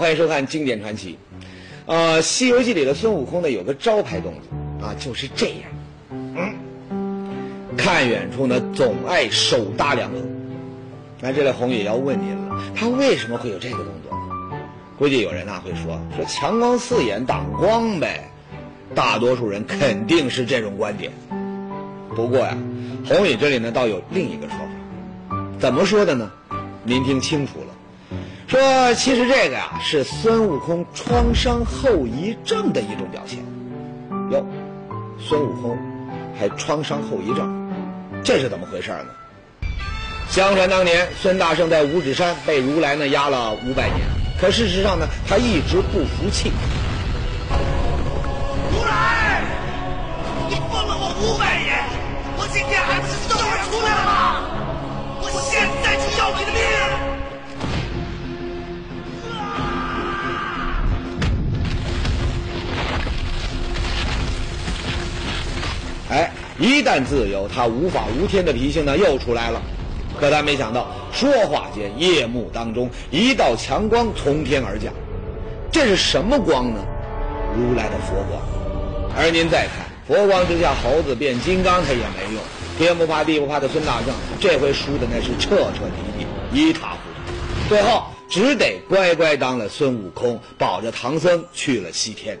欢迎收看经典传奇。呃，《西游记》里的孙悟空呢，有个招牌动作啊，就是这样。嗯，看远处呢，总爱手搭凉棚。那这里红雨要问您了，他为什么会有这个动作呢？估计有人呐会说，说强光刺眼挡光呗。大多数人肯定是这种观点。不过呀，红雨这里呢，倒有另一个说法。怎么说的呢？您听清楚了。说，其实这个呀是孙悟空创伤后遗症的一种表现。哟，孙悟空还创伤后遗症，这是怎么回事呢？相传当年孙大圣在五指山被如来呢压了五百年，可事实上呢他一直不服气。一旦自由，他无法无天的脾性呢又出来了。可他没想到，说话间，夜幕当中，一道强光从天而降。这是什么光呢？如来的佛光。而您再看，佛光之下，猴子变金刚他也没用。天不怕地不怕的孙大圣，这回输的那是彻彻底底，一塌糊涂。最后只得乖乖当了孙悟空，保着唐僧去了西天。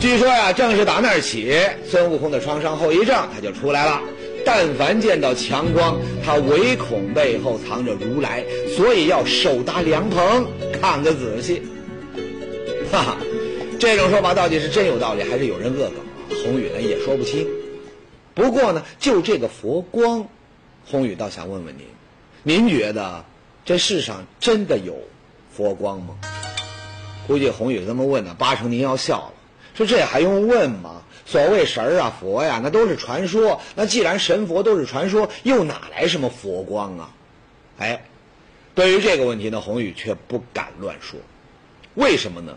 据说呀，正是打那儿起，孙悟空的创伤后遗症他就出来了。但凡见到强光，他唯恐背后藏着如来，所以要手搭凉棚，看个仔细。哈哈，这种说法到底是真有道理，还是有人恶搞？红宇呢也说不清。不过呢，就这个佛光，红宇倒想问问您，您觉得这世上真的有佛光吗？估计红宇这么问呢，八成您要笑了。说这还用问吗？所谓神儿啊、佛呀，那都是传说。那既然神佛都是传说，又哪来什么佛光啊？哎，对于这个问题呢，宏宇却不敢乱说。为什么呢？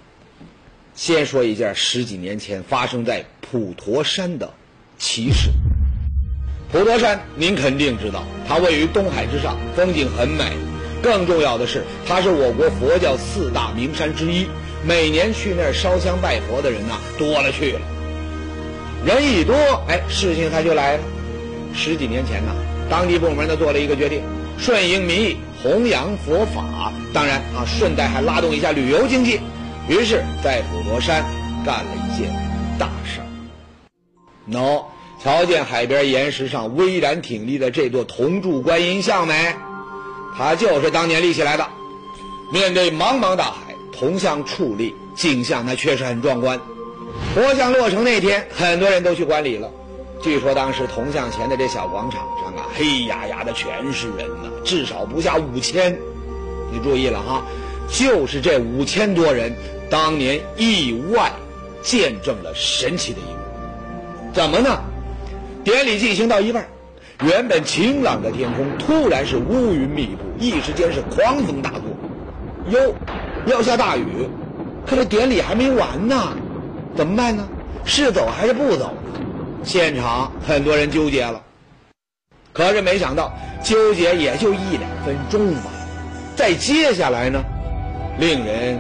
先说一件十几年前发生在普陀山的奇事。普陀山您肯定知道，它位于东海之上，风景很美。更重要的是，它是我国佛教四大名山之一。每年去那儿烧香拜佛的人呐，多了去了。人一多，哎，事情他就来了。十几年前呐，当地部门呢做了一个决定，顺应民意，弘扬佛法，当然啊，顺带还拉动一下旅游经济。于是，在普陀山干了一件大事。喏，瞧见海边岩石上巍然挺立的这座铜柱观音像没？它就是当年立起来的。面对茫茫大海。铜像矗立，景象那确实很壮观。佛像落成那天，很多人都去观礼了。据说当时铜像前的这小广场上啊，黑压压的全是人呐，至少不下五千。你注意了哈，就是这五千多人，当年意外见证了神奇的一幕。怎么呢？典礼进行到一半，原本晴朗的天空突然是乌云密布，一时间是狂风大作。哟。要下大雨，可这典礼还没完呢，怎么办呢？是走还是不走？现场很多人纠结了。可是没想到，纠结也就一两分钟吧。再接下来呢，令人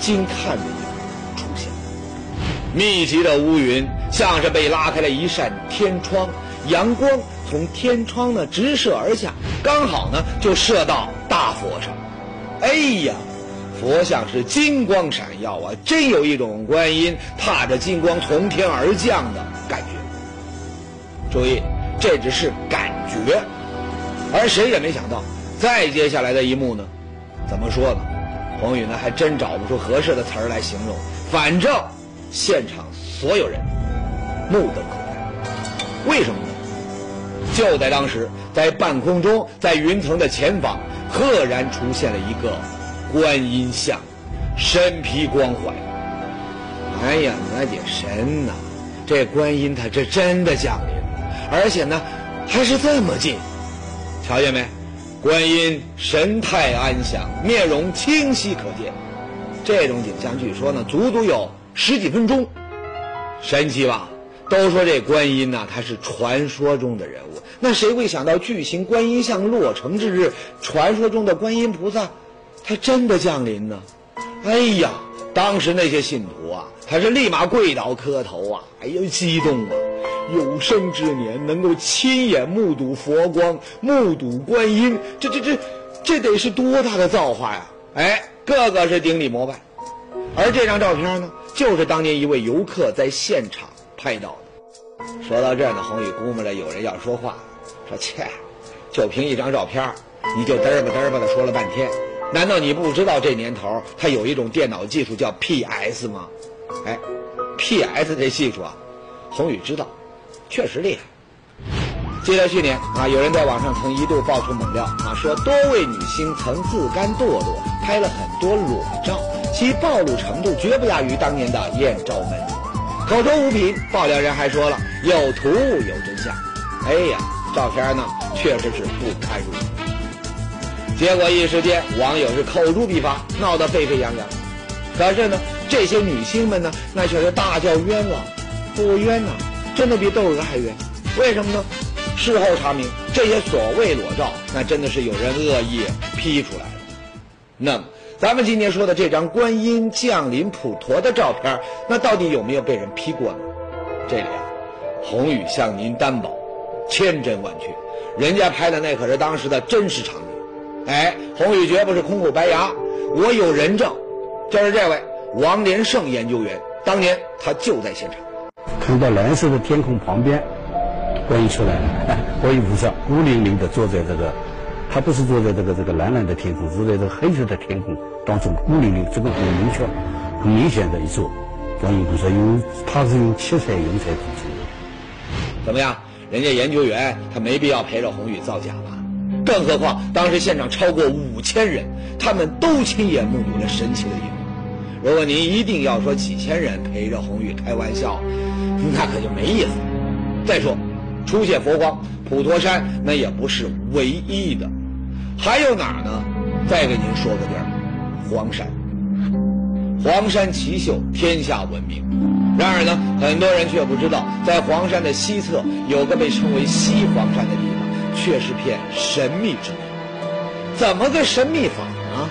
惊叹的一幕出现了：密集的乌云像是被拉开了一扇天窗，阳光从天窗呢直射而下，刚好呢就射到大佛上。哎呀！佛像是金光闪耀啊，真有一种观音踏着金光从天而降的感觉。注意，这只是感觉，而谁也没想到，再接下来的一幕呢？怎么说呢？黄宇呢还真找不出合适的词儿来形容。反正现场所有人目瞪口呆。为什么呢？就在当时，在半空中，在云层的前方，赫然出现了一个。观音像，身披光环。哎呀，我的神呐！这观音他这真的降临了，而且呢，还是这么近。瞧见没？观音神态安详，面容清晰可见。这种景象，据说呢，足足有十几分钟。神奇吧？都说这观音呐，他是传说中的人物，那谁会想到巨型观音像落成之日，传说中的观音菩萨，他真的降临呢？哎呀，当时那些信徒啊，他是立马跪倒磕头啊，哎呦激动啊！有生之年能够亲眼目睹佛光，目睹观音，这这这，这得是多大的造化呀！哎，个个是顶礼膜拜。而这张照片呢，就是当年一位游客在现场。拍到的。说到这儿呢，红宇估摸着有人要说话，说：“切，就凭一张照片，你就嘚吧嘚吧的说了半天，难道你不知道这年头它有一种电脑技术叫 PS 吗？哎，PS 这技术啊，宏宇知道，确实厉害。记得去年啊，有人在网上曾一度爆出猛料啊，说多位女星曾自甘堕落，拍了很多裸照，其暴露程度绝不亚于当年的艳照门。口说无凭，爆料人还说了有图有真相。哎呀，照片呢确实是不堪入目。结果一时间网友是口诛笔伐，闹得沸沸扬扬。可是呢，这些女星们呢，那却是大叫冤枉，不冤呐，真的比窦娥还冤。为什么呢？事后查明，这些所谓裸照，那真的是有人恶意 P 出来的。那么。咱们今天说的这张观音降临普陀的照片，那到底有没有被人 P 过呢？这里啊，宏宇向您担保，千真万确，人家拍的那可是当时的真实场景。哎，宏宇绝不是空口白牙，我有人证，就是这位王连胜研究员，当年他就在现场，看到蓝色的天空旁边，观音出来了，观音菩萨孤零零的坐在这个。他不是坐在这个这个蓝蓝的天空，是在这个黑色的天空当中孤零零，这个很明确、很明显的一座观音菩萨，因为他是用七彩云彩组成的。怎么样？人家研究员他没必要陪着宏宇造假吧？更何况当时现场超过五千人，他们都亲眼目睹了神奇的一幕。如果您一定要说几千人陪着红宇开玩笑，那可就没意思。再说，出现佛光，普陀山那也不是唯一的。还有哪儿呢？再给您说个地儿，黄山。黄山奇秀，天下闻名。然而呢，很多人却不知道，在黄山的西侧有个被称为西黄山的地方，却是片神秘之地。怎么个神秘法呢？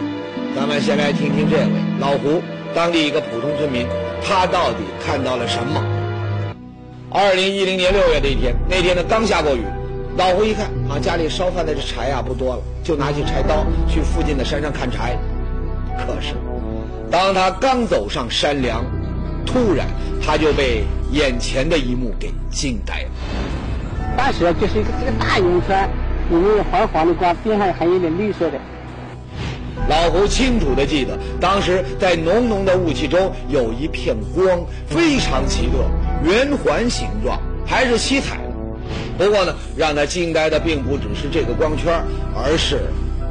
咱们先来听听这位老胡，当地一个普通村民，他到底看到了什么？二零一零年六月的一天，那天呢刚下过雨。老胡一看啊，家里烧饭的这柴呀不多了，就拿起柴刀去附近的山上砍柴。可是，当他刚走上山梁，突然他就被眼前的一幕给惊呆了。当时就是一个这个大圆圈，里面有黄黄的光，边上还有点绿色的。老胡清楚的记得，当时在浓浓的雾气中有一片光，非常奇特，圆环形状，还是七彩的。不过呢，让他惊呆的并不只是这个光圈，而是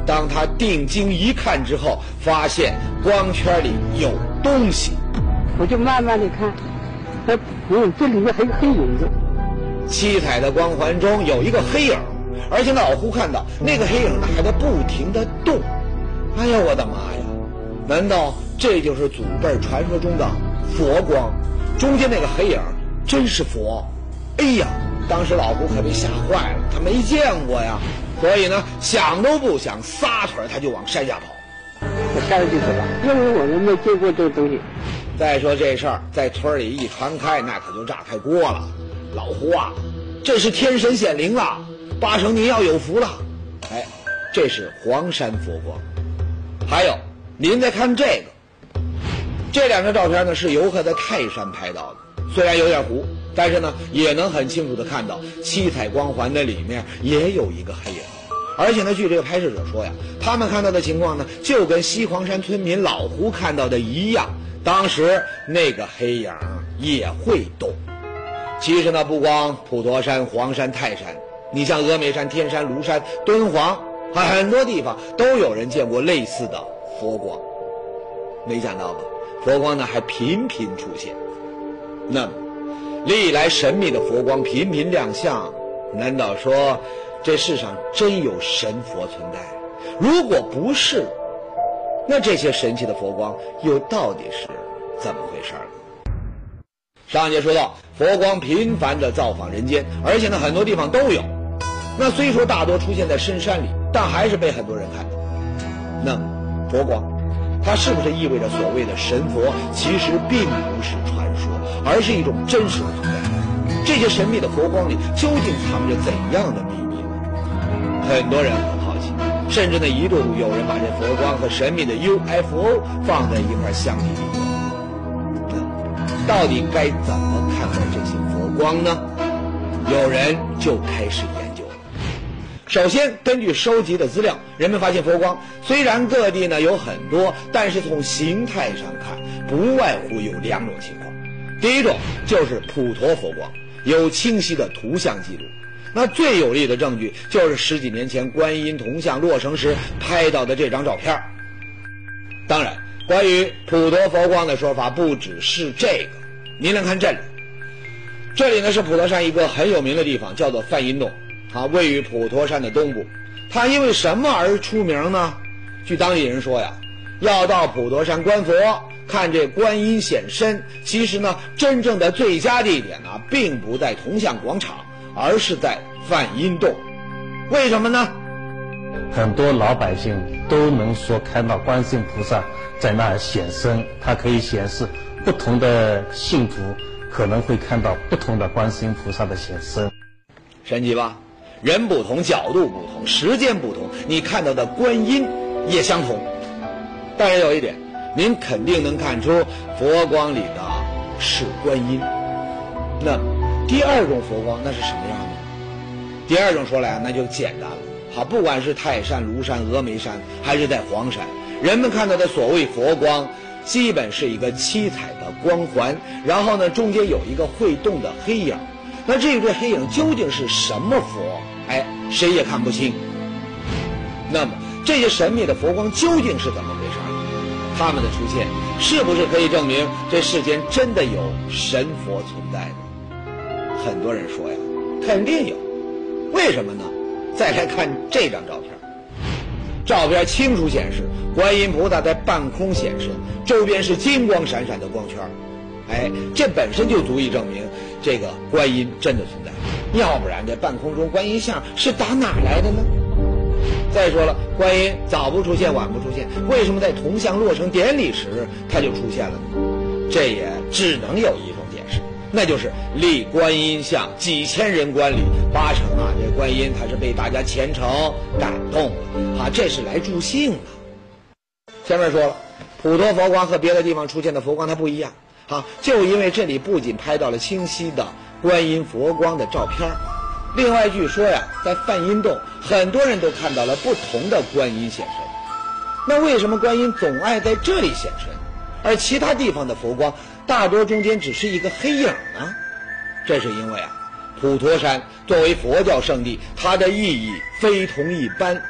当他定睛一看之后，发现光圈里有东西。我就慢慢的看，哎，嗯，这里面还有黑影子。七彩的光环中有一个黑影，而且老胡看到那个黑影呢还在不停的动。哎呀，我的妈呀！难道这就是祖辈传说中的佛光？中间那个黑影真是佛？哎呀！当时老胡可被吓坏了，他没见过呀，所以呢，想都不想，撒腿他就往山下跑。我吓得就死了，因为我们没见过这个东西。再说这事儿在村里一传开，那可就炸开锅了。老胡啊，这是天神显灵了，八成您要有福了。哎，这是黄山佛光。还有，您再看这个，这两张照片呢是游客在泰山拍到的，虽然有点糊。但是呢，也能很清楚的看到七彩光环的里面也有一个黑影，而且呢，据这个拍摄者说呀，他们看到的情况呢，就跟西黄山村民老胡看到的一样，当时那个黑影也会动。其实呢，不光普陀山、黄山、泰山，你像峨眉山、天山、庐山、敦煌，很多地方都有人见过类似的佛光。没想到吧？佛光呢还频频出现。那么。历来神秘的佛光频频亮相，难道说这世上真有神佛存在？如果不是，那这些神奇的佛光又到底是怎么回事呢？上节说到，佛光频繁地造访人间，而且呢很多地方都有。那虽说大多出现在深山里，但还是被很多人看到。那佛光，它是不是意味着所谓的神佛其实并不是传说，而是一种真实的存在？这些神秘的佛光里究竟藏着怎样的秘密呢？很多人很好奇，甚至呢一度有人把这佛光和神秘的 UFO 放在一块相提并论。到底该怎么看待这些佛光呢？有人就开始研究了。首先，根据收集的资料，人们发现佛光虽然各地呢有很多，但是从形态上看，不外乎有两种情况。第一种就是普陀佛光，有清晰的图像记录。那最有力的证据就是十几年前观音铜像落成时拍到的这张照片。当然。关于普陀佛光的说法不只是这个，您来看这里，这里呢是普陀山一个很有名的地方，叫做梵音洞，它，位于普陀山的东部。它因为什么而出名呢？据当地人说呀，要到普陀山观佛，看这观音显身。其实呢，真正的最佳地点呢，并不在铜像广场，而是在梵音洞。为什么呢？很多老百姓都能说看到观世音菩萨。在那儿显身，它可以显示不同的信徒可能会看到不同的观世音菩萨的显身，神奇吧？人不同，角度不同，时间不同，你看到的观音也相同。但是有一点，您肯定能看出佛光里的是观音。那第二种佛光那是什么样的？第二种说来那就简单了。好，不管是泰山、庐山、峨眉山，还是在黄山。人们看到的所谓佛光，基本是一个七彩的光环，然后呢，中间有一个会动的黑影。那这一对黑影究竟是什么佛，哎，谁也看不清。那么这些神秘的佛光究竟是怎么回事？它们的出现是不是可以证明这世间真的有神佛存在呢？很多人说呀，肯定有。为什么呢？再来看这张照片。照片清楚显示，观音菩萨在半空显身，周边是金光闪闪的光圈哎，这本身就足以证明这个观音真的存在。要不然这半空中观音像是打哪来的呢？再说了，观音早不出现，晚不出现，为什么在铜像落成典礼时它就出现了呢？这也只能有一，那就是立观音像几千人观礼，八成啊，这观音他是被大家虔诚感动了。啊，这是来助兴的。前面说了，普陀佛光和别的地方出现的佛光它不一样。啊，就因为这里不仅拍到了清晰的观音佛光的照片另外据说呀，在梵音洞，很多人都看到了不同的观音显身。那为什么观音总爱在这里显身，而其他地方的佛光大多中间只是一个黑影呢？这是因为啊，普陀山作为佛教圣地，它的意义非同一般。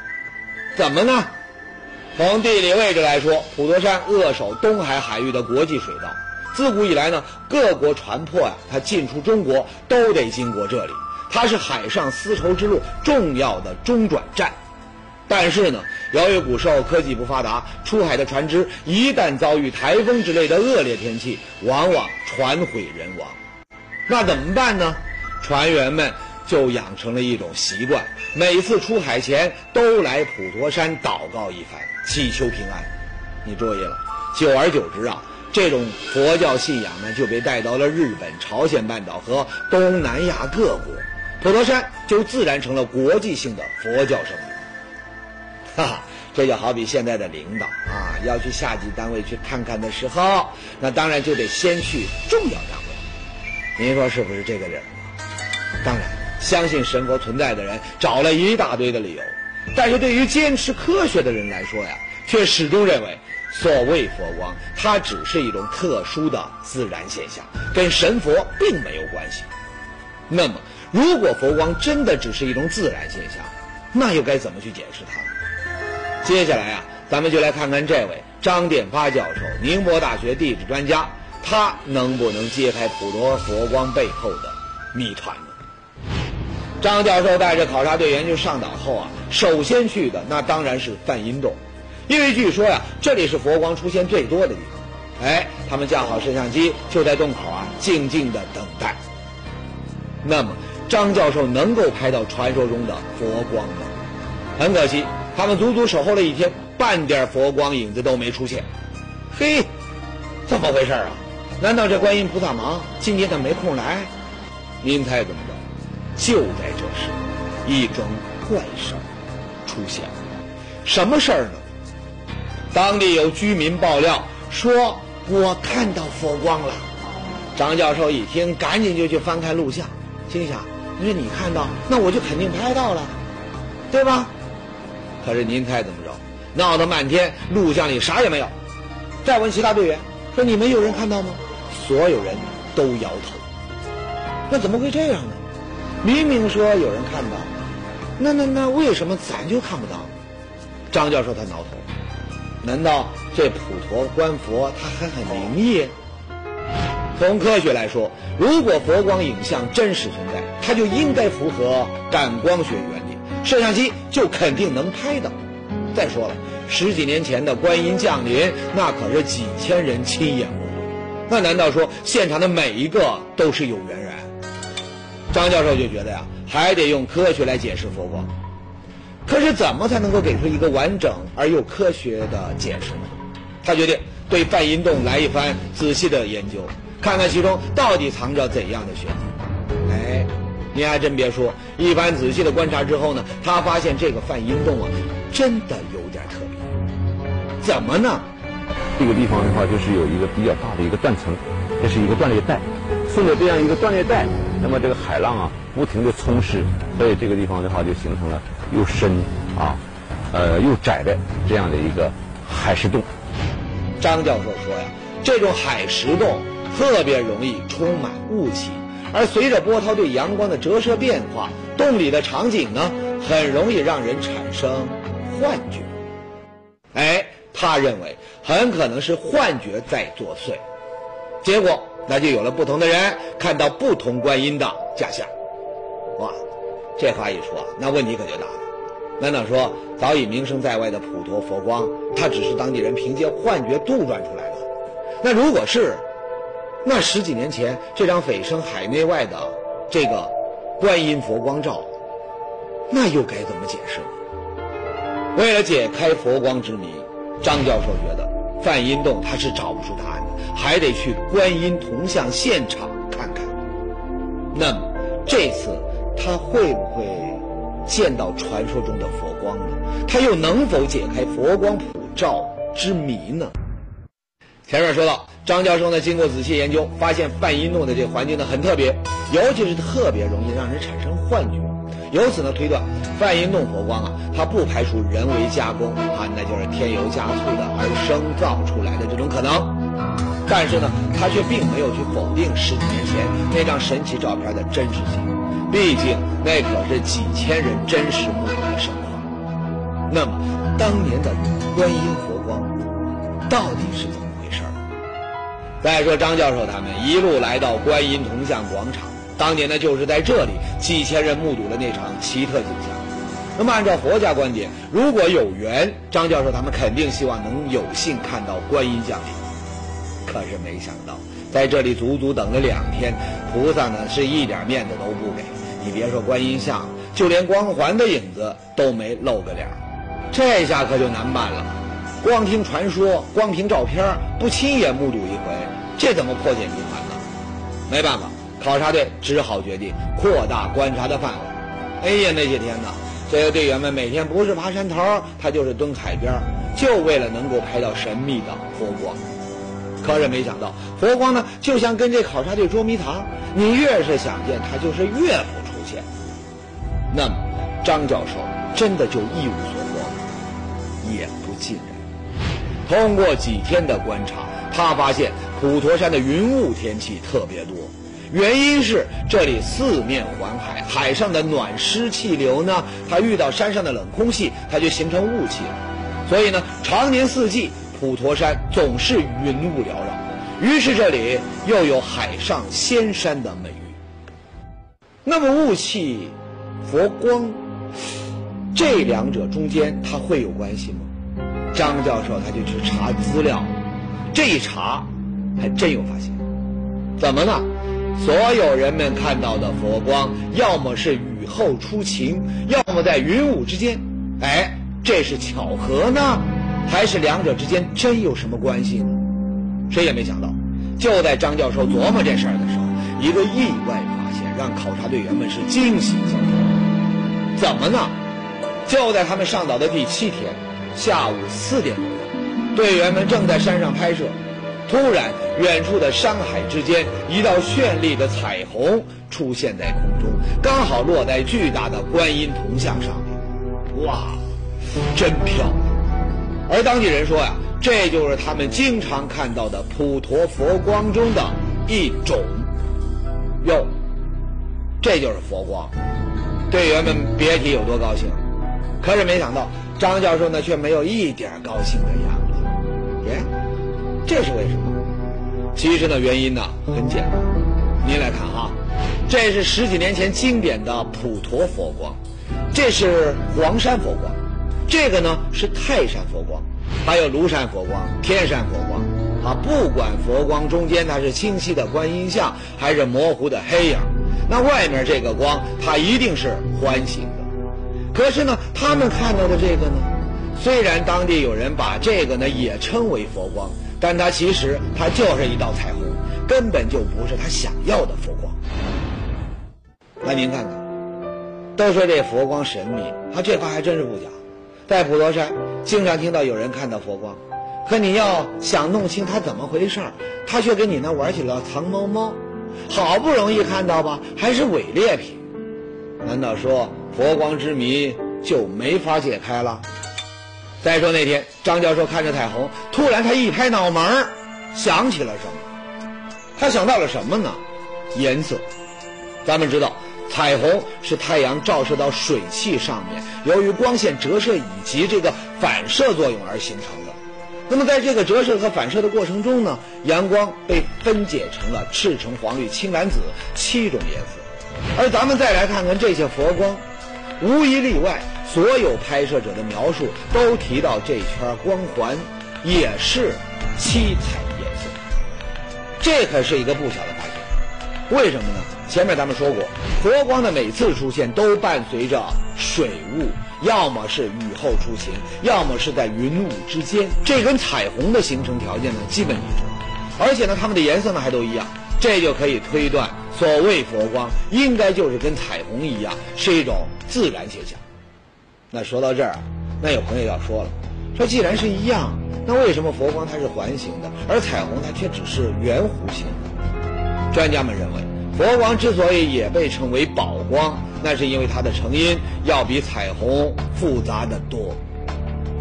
怎么呢？从地理位置来说，普陀山扼守东海海域的国际水道，自古以来呢，各国船舶啊，它进出中国都得经过这里，它是海上丝绸之路重要的中转站。但是呢，遥远古时候科技不发达，出海的船只一旦遭遇台风之类的恶劣天气，往往船毁人亡。那怎么办呢？船员们。就养成了一种习惯，每次出海前都来普陀山祷告一番，祈求平安。你注意了，久而久之啊，这种佛教信仰呢就被带到了日本、朝鲜半岛和东南亚各国，普陀山就自然成了国际性的佛教圣地。哈哈，这就好比现在的领导啊，要去下级单位去看看的时候，那当然就得先去重要单位。您说是不是这个理儿？当然。相信神佛存在的人找了一大堆的理由，但是对于坚持科学的人来说呀，却始终认为所谓佛光，它只是一种特殊的自然现象，跟神佛并没有关系。那么，如果佛光真的只是一种自然现象，那又该怎么去解释它呢？接下来啊，咱们就来看看这位张殿发教授，宁波大学地质专家，他能不能揭开普陀佛光背后的谜团呢？张教授带着考察队员就上岛后啊，首先去的那当然是梵音洞，因为据说呀，这里是佛光出现最多的地方。哎，他们架好摄像机，就在洞口啊，静静的等待。那么张教授能够拍到传说中的佛光吗？很可惜，他们足足守候了一天，半点佛光影子都没出现。嘿，怎么回事啊？难道这观音菩萨忙，今天他没空来？您猜怎么着？就在这时，一桩怪事儿出现了。什么事儿呢？当地有居民爆料说：“我看到佛光了。”张教授一听，赶紧就去翻看录像，心想：“你说你看到，那我就肯定拍到了，对吧？”可是您猜怎么着？闹得漫天，录像里啥也没有。再问其他队员说：“你们有人看到吗？”所有人都摇头。那怎么会这样呢？明明说有人看到，那那那为什么咱就看不到？张教授他挠头，难道这普陀观佛它还很灵异？从科学来说，如果佛光影像真实存在，它就应该符合感光学原理，摄像机就肯定能拍到。再说了，十几年前的观音降临，那可是几千人亲眼目睹，那难道说现场的每一个都是有缘人？张教授就觉得呀，还得用科学来解释佛光。可是怎么才能够给出一个完整而又科学的解释呢？他决定对梵音洞来一番仔细的研究，看看其中到底藏着怎样的玄机。哎，你还真别说，一番仔细的观察之后呢，他发现这个泛音洞啊，真的有点特别。怎么呢？这个地方的话，就是有一个比较大的一个断层，这是一个断裂带。顺着这样一个断裂带，那么这个海浪啊，不停的冲蚀，所以这个地方的话就形成了又深啊，呃又窄的这样的一个海蚀洞。张教授说呀，这种海蚀洞特别容易充满雾气，而随着波涛对阳光的折射变化，洞里的场景呢，很容易让人产生幻觉。哎，他认为很可能是幻觉在作祟，结果。那就有了不同的人看到不同观音的假象，哇，这话一说，那问题可就大了。难道说早已名声在外的普陀佛光，它只是当地人凭借幻觉杜撰出来的？那如果是，那十几年前这张蜚声海内外的这个观音佛光照，那又该怎么解释呢？为了解开佛光之谜，张教授觉得梵音洞他是找不出答案的。还得去观音铜像现场看看。那么这次他会不会见到传说中的佛光呢？他又能否解开佛光普照之谜呢？前面说到，张教授呢经过仔细研究，发现梵音洞的这个环境呢很特别，尤其是特别容易让人产生幻觉。由此呢推断，梵音洞佛光啊，它不排除人为加工啊，那就是添油加醋的而生造出来的这种可能。但是呢，他却并没有去否定十几年前那张神奇照片的真实性，毕竟那可是几千人真实目睹的神话。那么，当年的观音佛光到底是怎么再说张教授他们一路来到观音铜像广场，当年呢就是在这里，几千人目睹了那场奇特景象。那么，按照佛家观点，如果有缘，张教授他们肯定希望能有幸看到观音降临。可是没想到，在这里足足等了两天，菩萨呢是一点面子都不给。你别说观音像，就连光环的影子都没露个脸这下可就难办了。光听传说，光凭照片，不亲眼目睹一回，这怎么破解谜团呢？没办法，考察队只好决定扩大观察的范围。哎呀，那些天呐，这些队员们每天不是爬山头，他就是蹲海边，就为了能够拍到神秘的佛光。可是没想到，佛光呢，就像跟这考察队捉迷藏，你越是想见它，就是越不出现。那么，张教授真的就一无所获吗？也不尽然。通过几天的观察，他发现普陀山的云雾天气特别多，原因是这里四面环海，海上的暖湿气流呢，它遇到山上的冷空气，它就形成雾气了。所以呢，常年四季。普陀山总是云雾缭绕，于是这里又有海上仙山的美誉。那么雾气、佛光，这两者中间它会有关系吗？张教授他就去查资料，这一查，还真有发现。怎么呢？所有人们看到的佛光，要么是雨后初晴，要么在云雾之间。哎，这是巧合呢，还是两者之间真有什么关系呢？谁也没想到，就在张教授琢磨这事儿的时候，一个意外发现让考察队员们是惊喜交加。怎么呢？就在他们上岛的第七天，下午四点左右，队员们正在山上拍摄，突然，远处的山海之间，一道绚丽的彩虹出现在空中，刚好落在巨大的观音铜像上面。哇，真漂亮！而当地人说呀，这就是他们经常看到的普陀佛光中的一种。哟，这就是佛光，队员们别提有多高兴。可是没想到，张教授呢却没有一点高兴的样子。耶，这是为什么？其实呢，原因呢很简单。您来看哈，这是十几年前经典的普陀佛光，这是黄山佛光，这个呢是泰山佛光，还有庐山佛光、天山佛光。啊，不管佛光中间它是清晰的观音像，还是模糊的黑影，那外面这个光它一定是环形的。可是呢，他们看到的这个呢，虽然当地有人把这个呢也称为佛光，但它其实它就是一道彩虹，根本就不是他想要的佛光。那您看看，都说这佛光神秘，他这话还真是不假。在普陀山，经常听到有人看到佛光。可你要想弄清他怎么回事儿，他却跟你那玩起了藏猫猫，好不容易看到吧，还是伪劣品，难道说佛光之谜就没法解开了？再说那天张教授看着彩虹，突然他一拍脑门儿，想起了什么？他想到了什么呢？颜色。咱们知道，彩虹是太阳照射到水汽上面，由于光线折射以及这个反射作用而形成的。那么，在这个折射和反射的过程中呢，阳光被分解成了赤橙黄绿青蓝紫七种颜色。而咱们再来看看这些佛光，无一例外，所有拍摄者的描述都提到这一圈光环也是七彩颜色。这可是一个不小的发现。为什么呢？前面咱们说过，佛光的每次出现都伴随着水雾。要么是雨后出晴，要么是在云雾之间，这跟彩虹的形成条件呢基本一致，而且呢它们的颜色呢还都一样，这就可以推断，所谓佛光应该就是跟彩虹一样，是一种自然现象。那说到这儿，那有朋友要说了，说既然是一样，那为什么佛光它是环形的，而彩虹它却只是圆弧形？专家们认为，佛光之所以也被称为宝光。那是因为它的成因要比彩虹复杂的多。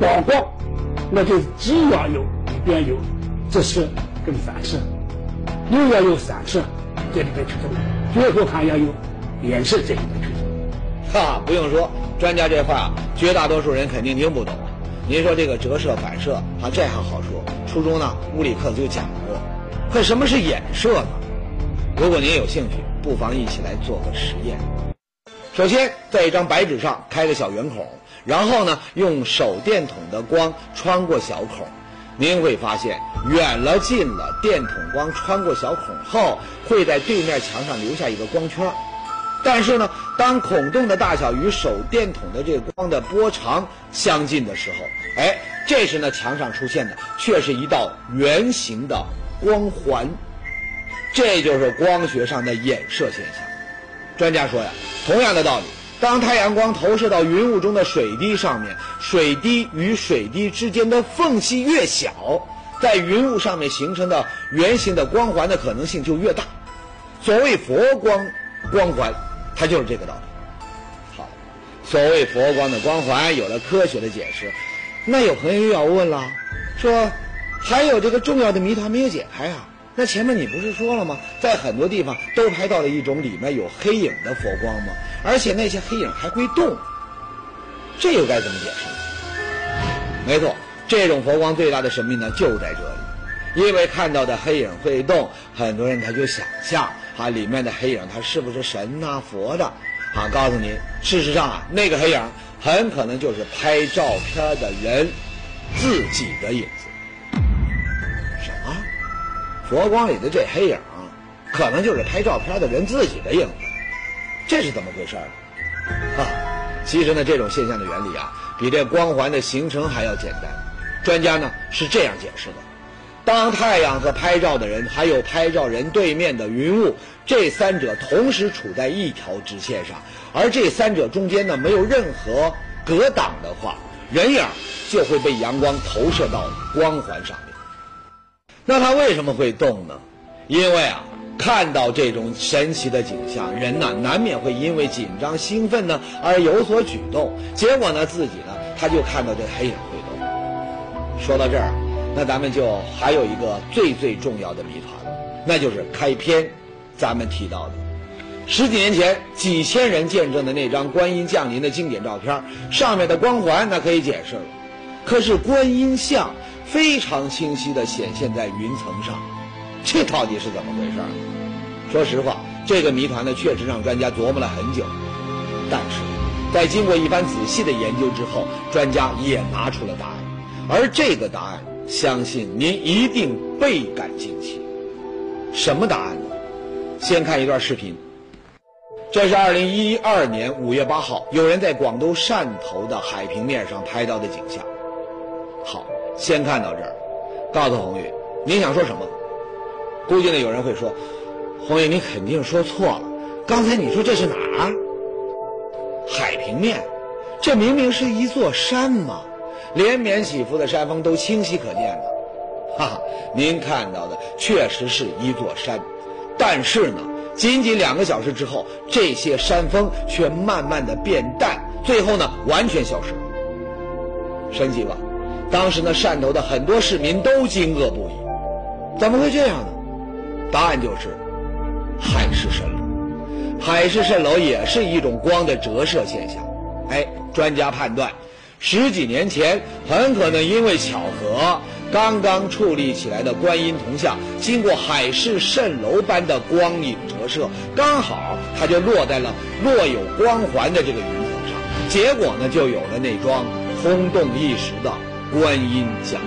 宝光，那就是既要有里边有折射跟反射，又要有散射这里边去做，最后还要有颜色这里边去做。哈，不用说，专家这话绝大多数人肯定听不懂。您说这个折射反射，啊，这还好说，初中呢物理课就讲过。可什么是衍射呢？如果您有兴趣，不妨一起来做个实验。首先，在一张白纸上开个小圆孔，然后呢，用手电筒的光穿过小孔，您会发现远了近了，电筒光穿过小孔后，会在对面墙上留下一个光圈。但是呢，当孔洞的大小与手电筒的这个光的波长相近的时候，哎，这时呢，墙上出现的却是一道圆形的光环，这就是光学上的衍射现象。专家说呀，同样的道理，当太阳光投射到云雾中的水滴上面，水滴与水滴之间的缝隙越小，在云雾上面形成的圆形的光环的可能性就越大。所谓佛光光环，它就是这个道理。好，所谓佛光的光环有了科学的解释，那有朋友又要问了，说还有这个重要的谜团没有解开啊？那前面你不是说了吗？在很多地方都拍到了一种里面有黑影的佛光吗？而且那些黑影还会动，这又该怎么解释呢？没错，这种佛光最大的神秘呢就在这里，因为看到的黑影会动，很多人他就想象啊里面的黑影他是不是神呐佛的？啊，告诉您，事实上啊那个黑影很可能就是拍照片的人自己的影子。什么佛光里的这黑影，可能就是拍照片的人自己的影子。这是怎么回事儿？啊，其实呢，这种现象的原理啊，比这光环的形成还要简单。专家呢是这样解释的：当太阳和拍照的人，还有拍照人对面的云雾，这三者同时处在一条直线上，而这三者中间呢没有任何隔挡的话，人影就会被阳光投射到光环上面。那它为什么会动呢？因为啊。看到这种神奇的景象，人呢难免会因为紧张兴奋呢而有所举动，结果呢自己呢他就看到这黑影。说到这儿，那咱们就还有一个最最重要的谜团，那就是开篇咱们提到的十几年前几千人见证的那张观音降临的经典照片，上面的光环那可以解释了，可是观音像非常清晰地显现在云层上。这到底是怎么回事？说实话，这个谜团呢，确实让专家琢磨了很久。但是，在经过一番仔细的研究之后，专家也拿出了答案。而这个答案，相信您一定倍感惊奇。什么答案呢？先看一段视频。这是二零一二年五月八号，有人在广东汕头的海平面上拍到的景象。好，先看到这儿，告诉红玉，您想说什么？估计呢，有人会说：“红玉，你肯定说错了。刚才你说这是哪儿？海平面？这明明是一座山嘛！连绵起伏的山峰都清晰可见了。哈哈，您看到的确实是一座山，但是呢，仅仅两个小时之后，这些山峰却慢慢的变淡，最后呢，完全消失了。神奇吧？当时呢，汕头的很多市民都惊愕不已。怎么会这样呢？答案就是海市蜃楼。海市蜃楼也是一种光的折射现象。哎，专家判断，十几年前很可能因为巧合，刚刚矗立起来的观音铜像，经过海市蜃楼般的光影折射，刚好它就落在了落有光环的这个云层上，结果呢，就有了那桩轰动一时的观音降。